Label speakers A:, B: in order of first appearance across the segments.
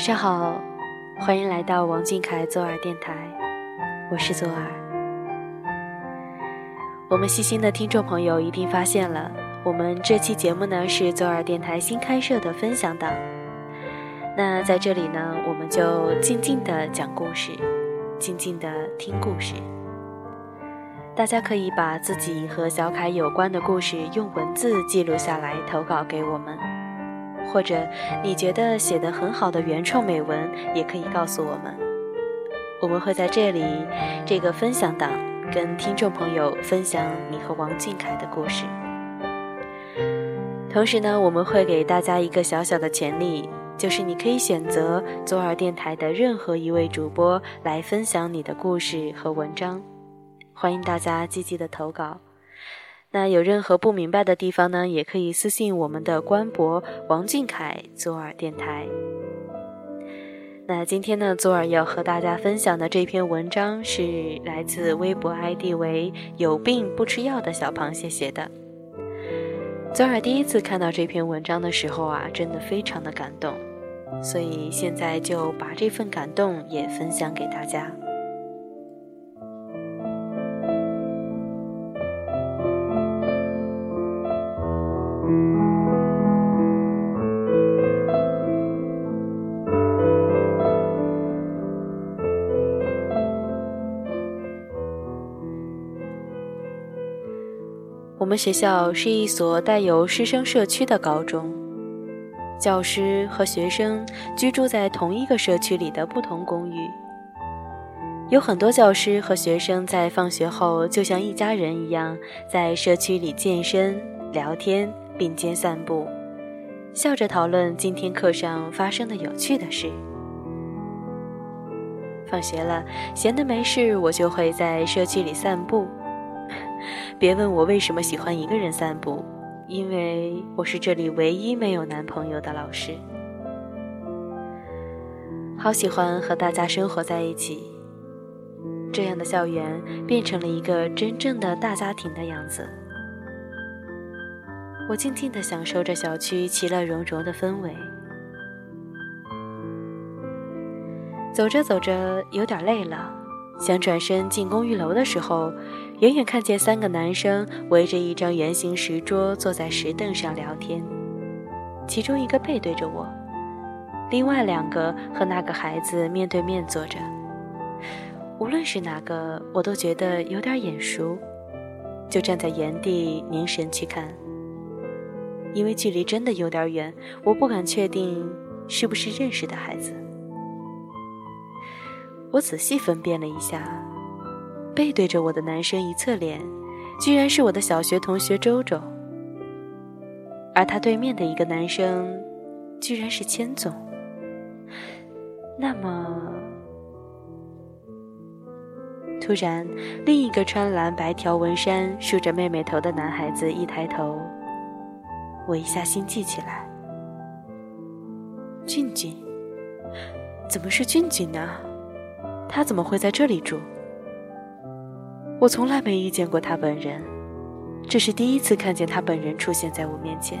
A: 晚上好，欢迎来到王俊凯左耳电台，我是左耳。我们细心的听众朋友一定发现了，我们这期节目呢是左耳电台新开设的分享档。那在这里呢，我们就静静的讲故事，静静的听故事。大家可以把自己和小凯有关的故事用文字记录下来，投稿给我们。或者你觉得写得很好的原创美文，也可以告诉我们。我们会在这里这个分享档跟听众朋友分享你和王俊凯的故事。同时呢，我们会给大家一个小小的权利，就是你可以选择左耳电台的任何一位主播来分享你的故事和文章。欢迎大家积极的投稿。那有任何不明白的地方呢，也可以私信我们的官博王俊凯左耳电台。那今天呢，左耳要和大家分享的这篇文章是来自微博 ID 为“有病不吃药”的小螃蟹写的。左耳第一次看到这篇文章的时候啊，真的非常的感动，所以现在就把这份感动也分享给大家。我们学校是一所带有师生社区的高中，教师和学生居住在同一个社区里的不同公寓。有很多教师和学生在放学后就像一家人一样，在社区里健身、聊天、并肩散步，笑着讨论今天课上发生的有趣的事。放学了，闲的没事，我就会在社区里散步。别问我为什么喜欢一个人散步，因为我是这里唯一没有男朋友的老师。好喜欢和大家生活在一起，这样的校园变成了一个真正的大家庭的样子。我静静地享受着小区其乐融融的氛围。走着走着，有点累了。想转身进公寓楼的时候，远远看见三个男生围着一张圆形石桌坐在石凳上聊天，其中一个背对着我，另外两个和那个孩子面对面坐着。无论是哪个，我都觉得有点眼熟，就站在原地凝神去看。因为距离真的有点远，我不敢确定是不是认识的孩子。我仔细分辨了一下，背对着我的男生一侧脸，居然是我的小学同学周周，而他对面的一个男生，居然是千总。那么，突然，另一个穿蓝白条纹衫、梳着妹妹头的男孩子一抬头，我一下心悸起来。俊俊，怎么是俊俊呢？他怎么会在这里住？我从来没遇见过他本人，这是第一次看见他本人出现在我面前。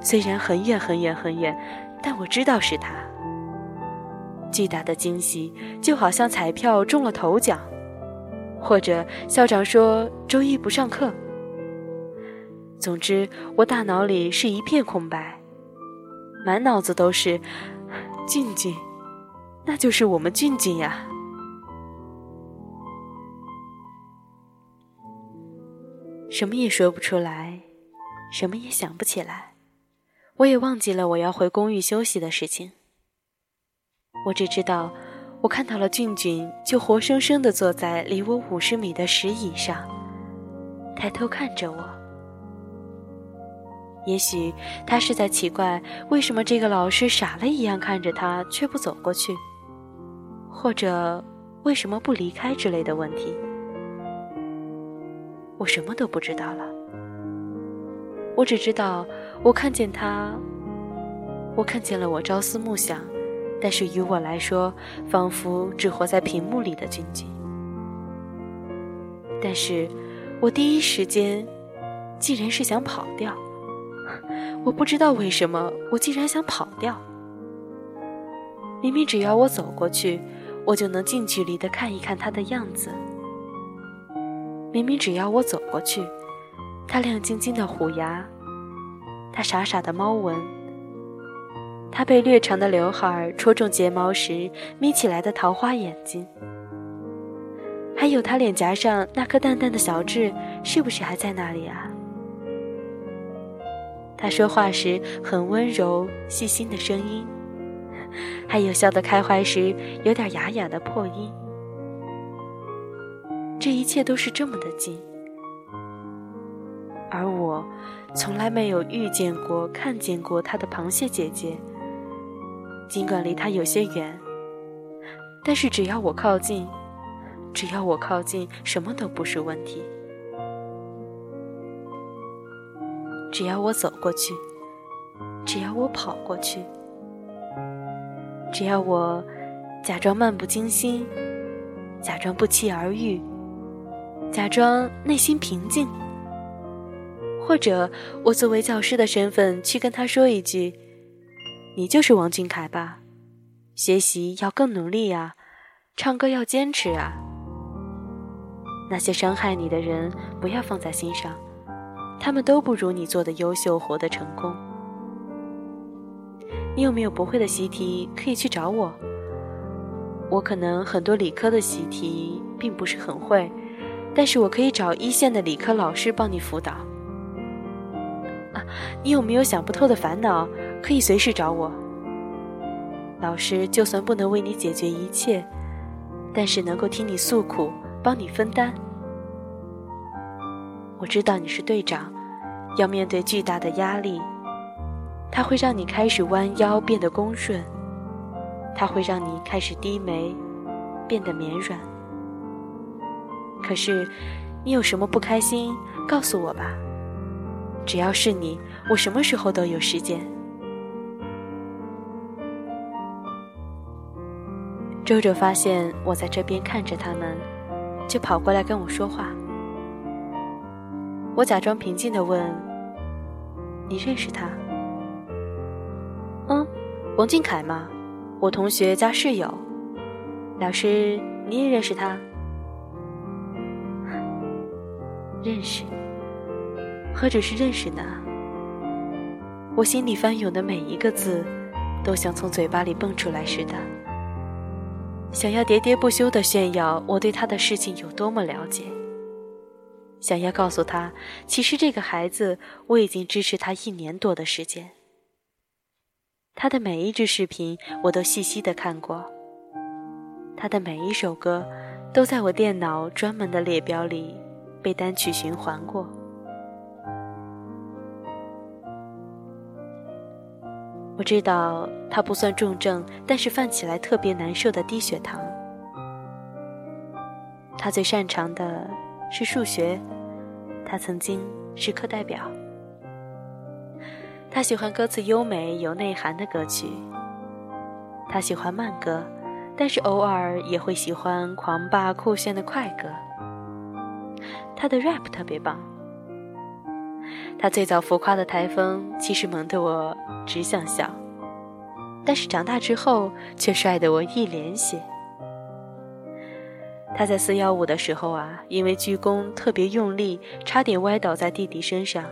A: 虽然很远很远很远，但我知道是他。巨大的惊喜，就好像彩票中了头奖，或者校长说周一不上课。总之，我大脑里是一片空白，满脑子都是静静。那就是我们俊俊呀，什么也说不出来，什么也想不起来，我也忘记了我要回公寓休息的事情。我只知道，我看到了俊俊，就活生生的坐在离我五十米的石椅上，抬头看着我。也许他是在奇怪，为什么这个老师傻了一样看着他，却不走过去。或者为什么不离开之类的问题，我什么都不知道了。我只知道，我看见他，我看见了我朝思暮想，但是于我来说，仿佛只活在屏幕里的君君。但是，我第一时间竟然是想跑掉。我不知道为什么，我竟然想跑掉。明明只要我走过去，我就能近距离的看一看他的样子。明明只要我走过去，他亮晶晶的虎牙，他傻傻的猫纹，他被略长的刘海戳中睫毛时眯起来的桃花眼睛，还有他脸颊上那颗淡淡的小痣，是不是还在那里啊？他说话时很温柔细心的声音，还有笑得开怀时有点哑哑的破音。这一切都是这么的近，而我从来没有遇见过、看见过他的螃蟹姐姐。尽管离他有些远，但是只要我靠近，只要我靠近，什么都不是问题。只要我走过去，只要我跑过去，只要我假装漫不经心，假装不期而遇。假装内心平静，或者我作为教师的身份去跟他说一句：“你就是王俊凯吧？学习要更努力呀，唱歌要坚持啊。那些伤害你的人不要放在心上，他们都不如你做的优秀，活得成功。你有没有不会的习题可以去找我？我可能很多理科的习题并不是很会。”但是我可以找一线的理科老师帮你辅导。啊，你有没有想不透的烦恼？可以随时找我。老师就算不能为你解决一切，但是能够听你诉苦，帮你分担。我知道你是队长，要面对巨大的压力，它会让你开始弯腰变得恭顺，它会让你开始低眉，变得绵软。可是，你有什么不开心？告诉我吧。只要是你，我什么时候都有时间。周周发现我在这边看着他们，就跑过来跟我说话。我假装平静的问：“你认识他？”“嗯，王俊凯嘛，我同学加室友。”“老师，你也认识他？”认识，何止是认识呢？我心里翻涌的每一个字，都像从嘴巴里蹦出来似的，想要喋喋不休的炫耀我对他的事情有多么了解，想要告诉他，其实这个孩子我已经支持他一年多的时间，他的每一支视频我都细细的看过，他的每一首歌都在我电脑专门的列表里。被单曲循环过。我知道他不算重症，但是犯起来特别难受的低血糖。他最擅长的是数学，他曾经是课代表。他喜欢歌词优美有内涵的歌曲。他喜欢慢歌，但是偶尔也会喜欢狂霸酷炫的快歌。他的 rap 特别棒，他最早浮夸的台风其实萌得我只想笑，但是长大之后却帅得我一脸血。他在四幺五的时候啊，因为鞠躬特别用力，差点歪倒在弟弟身上。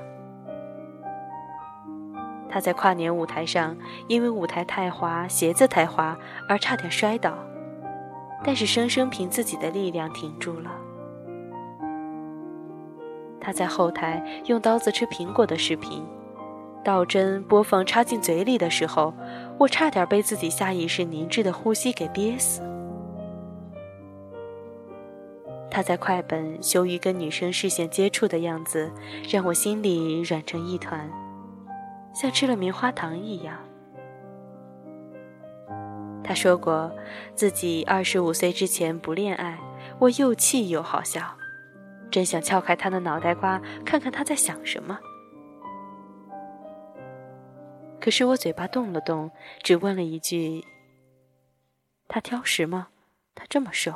A: 他在跨年舞台上，因为舞台太滑，鞋子太滑而差点摔倒，但是生生凭自己的力量挺住了。他在后台用刀子吃苹果的视频，倒针播放插进嘴里的时候，我差点被自己下意识凝滞的呼吸给憋死。他在快本羞于跟女生视线接触的样子，让我心里软成一团，像吃了棉花糖一样。他说过自己二十五岁之前不恋爱，我又气又好笑。真想撬开他的脑袋瓜，看看他在想什么。可是我嘴巴动了动，只问了一句：“他挑食吗？他这么瘦。”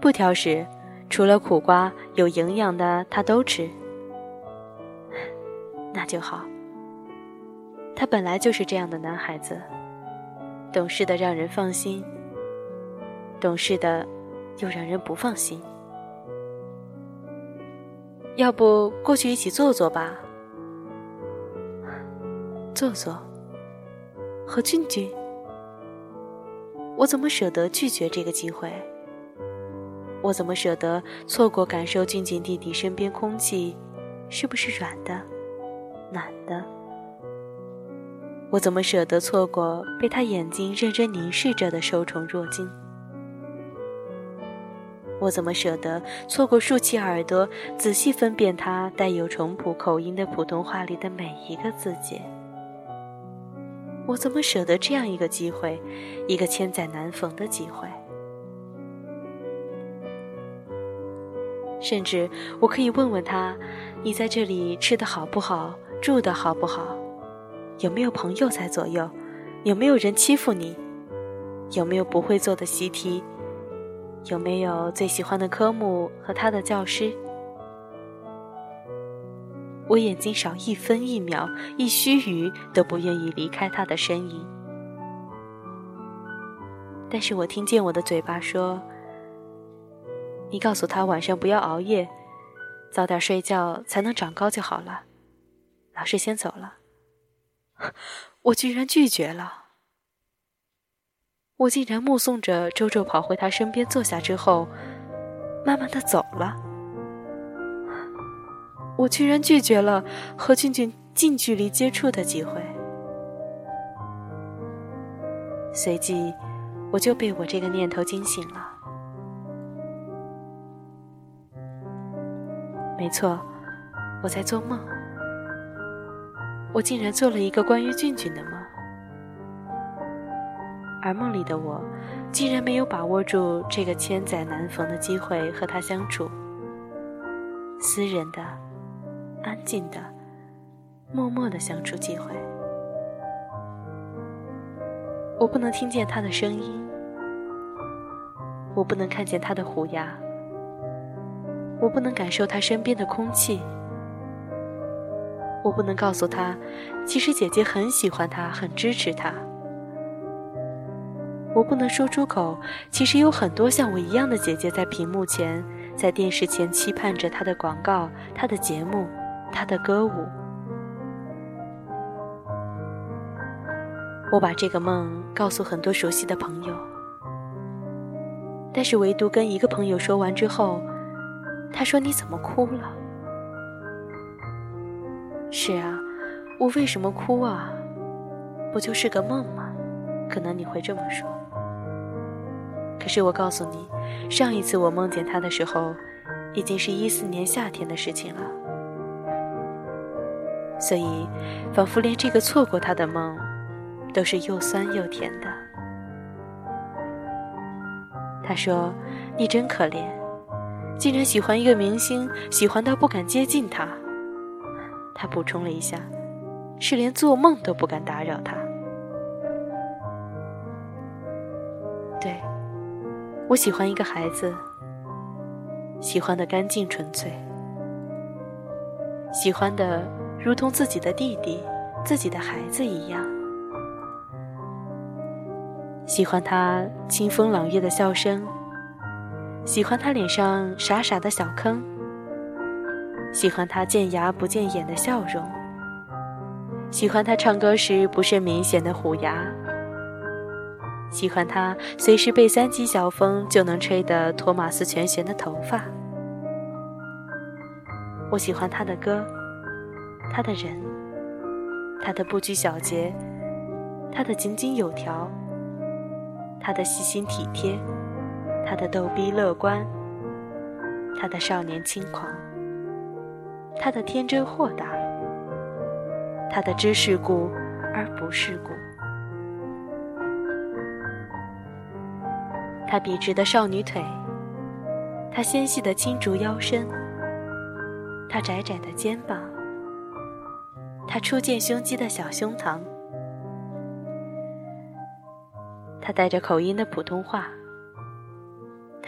A: 不挑食，除了苦瓜，有营养的他都吃。那就好。他本来就是这样的男孩子，懂事的让人放心，懂事的又让人不放心。要不过去一起坐坐吧？坐坐，和俊俊，我怎么舍得拒绝这个机会？我怎么舍得错过感受俊俊弟弟身边空气是不是软的、暖的？我怎么舍得错过被他眼睛认真凝视着的受宠若惊？我怎么舍得错过竖起耳朵仔细分辨他带有淳朴口音的普通话里的每一个字节？我怎么舍得这样一个机会，一个千载难逢的机会？甚至我可以问问他：“你在这里吃的好不好？住的好不好？有没有朋友在左右？有没有人欺负你？有没有不会做的习题？有没有最喜欢的科目和他的教师？”我眼睛少一分一秒一须臾都不愿意离开他的身影，但是我听见我的嘴巴说：“你告诉他晚上不要熬夜，早点睡觉才能长高就好了。”老师先走了，我居然拒绝了。我竟然目送着周周跑回他身边坐下之后，慢慢的走了。我居然拒绝了和俊俊近距离接触的机会，随即我就被我这个念头惊醒了。没错，我在做梦，我竟然做了一个关于俊俊的梦，而梦里的我竟然没有把握住这个千载难逢的机会和他相处，私人的。安静的、默默的相处机会，我不能听见他的声音，我不能看见他的虎牙，我不能感受他身边的空气，我不能告诉他，其实姐姐很喜欢他，很支持他。我不能说出口，其实有很多像我一样的姐姐在屏幕前，在电视前期盼着他的广告，他的节目。他的歌舞，我把这个梦告诉很多熟悉的朋友，但是唯独跟一个朋友说完之后，他说：“你怎么哭了？”是啊，我为什么哭啊？不就是个梦吗？可能你会这么说。可是我告诉你，上一次我梦见他的时候，已经是一四年夏天的事情了。所以，仿佛连这个错过他的梦，都是又酸又甜的。他说：“你真可怜，竟然喜欢一个明星，喜欢到不敢接近他。”他补充了一下：“是连做梦都不敢打扰他。”对，我喜欢一个孩子，喜欢的干净纯粹，喜欢的。如同自己的弟弟、自己的孩子一样，喜欢他清风朗月的笑声，喜欢他脸上傻傻的小坑，喜欢他见牙不见眼的笑容，喜欢他唱歌时不甚明显的虎牙，喜欢他随时被三级小风就能吹得托马斯全旋的头发。我喜欢他的歌。他的人，他的不拘小节，他的井井有条，他的细心体贴，他的逗逼乐观，他的少年轻狂，他的天真豁达，他的知世故而不世故，他笔直的少女腿，他纤细的青竹腰身，他窄窄的肩膀。他初见胸肌的小胸膛，他带着口音的普通话，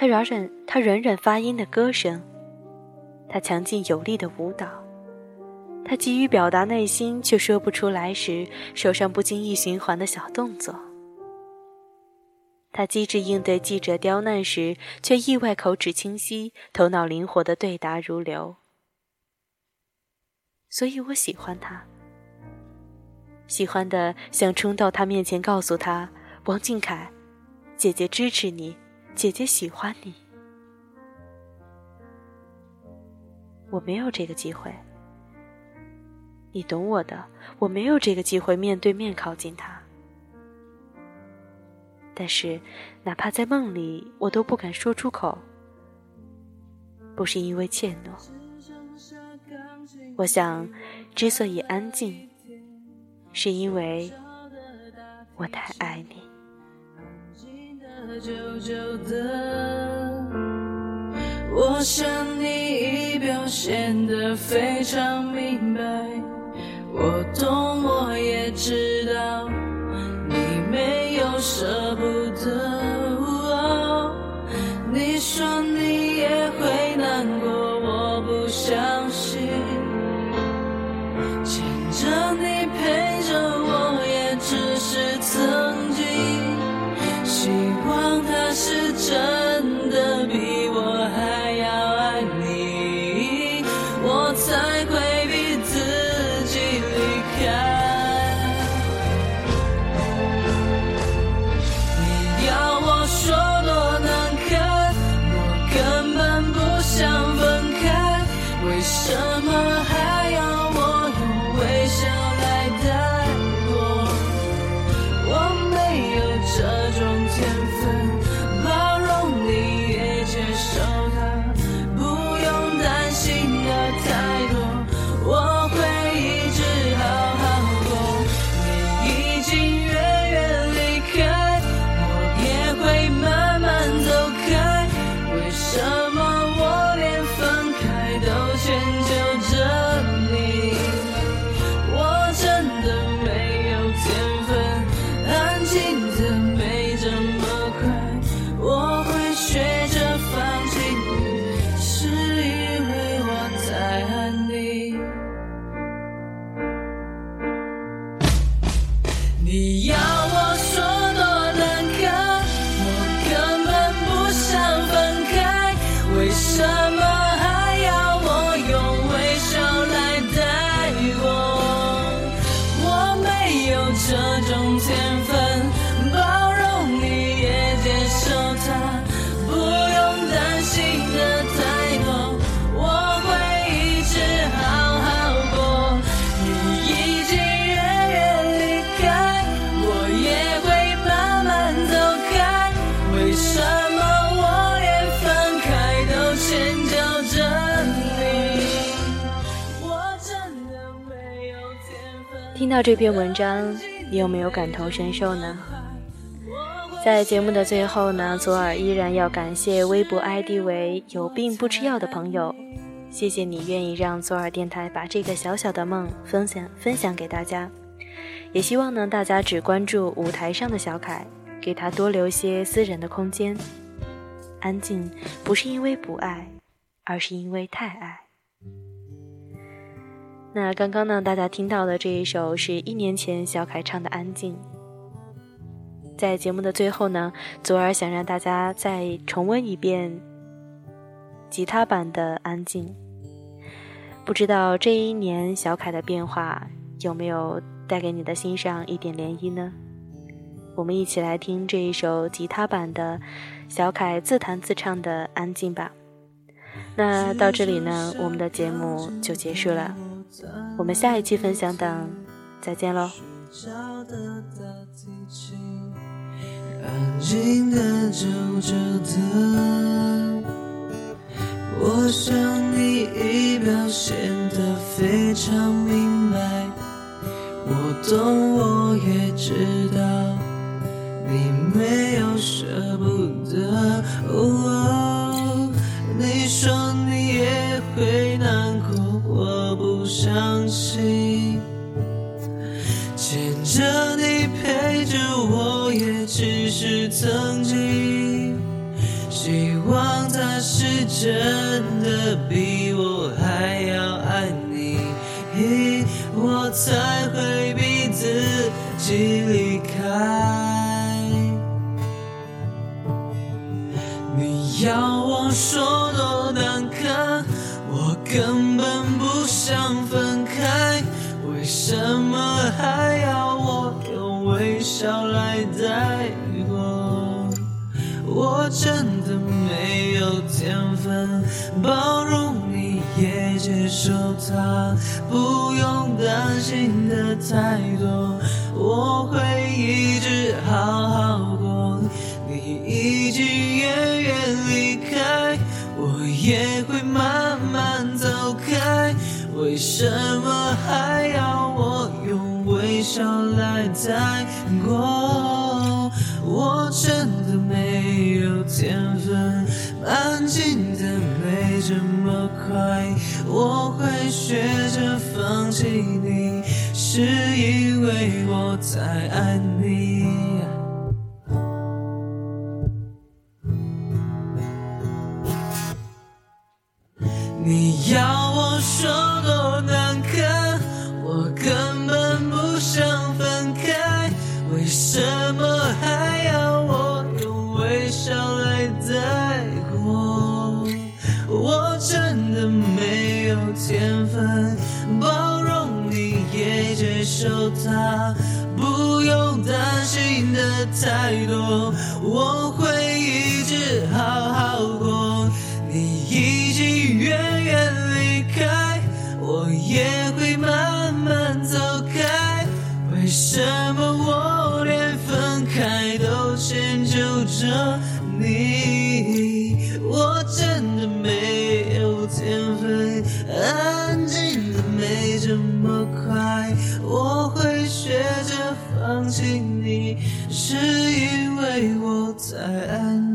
A: 他软软他软软发音的歌声，他强劲有力的舞蹈，他急于表达内心却说不出来时，手上不经意循环的小动作；他机智应对记者刁难时，却意外口齿清晰、头脑灵活的对答如流。所以我喜欢他，喜欢的想冲到他面前告诉他：“王俊凯，姐姐支持你，姐姐喜欢你。”我没有这个机会，你懂我的。我没有这个机会面对面靠近他，但是哪怕在梦里，我都不敢说出口，不是因为怯懦。我想，之所以安静，是因为我太爱你。
B: 久久的我想你已表现得非常明白，我懂，我也知
A: 听到这篇文章，你有没有感同身受呢？在节目的最后呢，左耳依然要感谢微博 ID 为“有病不吃药”的朋友，谢谢你愿意让左耳电台把这个小小的梦分享分享给大家，也希望呢大家只关注舞台上的小凯，给他多留些私人的空间。安静不是因为不爱，而是因为太爱。那刚刚呢，大家听到的这一首是一年前小凯唱的《安静》。在节目的最后呢，左耳想让大家再重温一遍吉他版的《安静》。不知道这一年小凯的变化有没有带给你的心上一点涟漪呢？我们一起来听这一首吉他版的小凯自弹自唱的《安静》吧。那到这里呢，我们的节目就结束了。我们下一期分享档再见喽。
B: 安静的走着的，我想你已表现得非常明白，我懂，我也知道，你没有舍不得。真的比我还要爱你。我才会逼自己离开？你要我说多难堪，我根本不想分开，为什么还要我用微笑来带过？我真的没有天分包容你，也接受他，不用担心的太多，我会一直好好过。你已经远远离开，我也会慢慢走开。为什么还要我用微笑来带过？再爱你。你要我说多难堪，我根本不想分开，为什么还要我用微笑来带过？我真的没有天分包容你，也接受他，担心的太多，我会一直好好过。你已经远远离开，我也会慢慢走开。为什么我着放弃你，是因为我太爱你。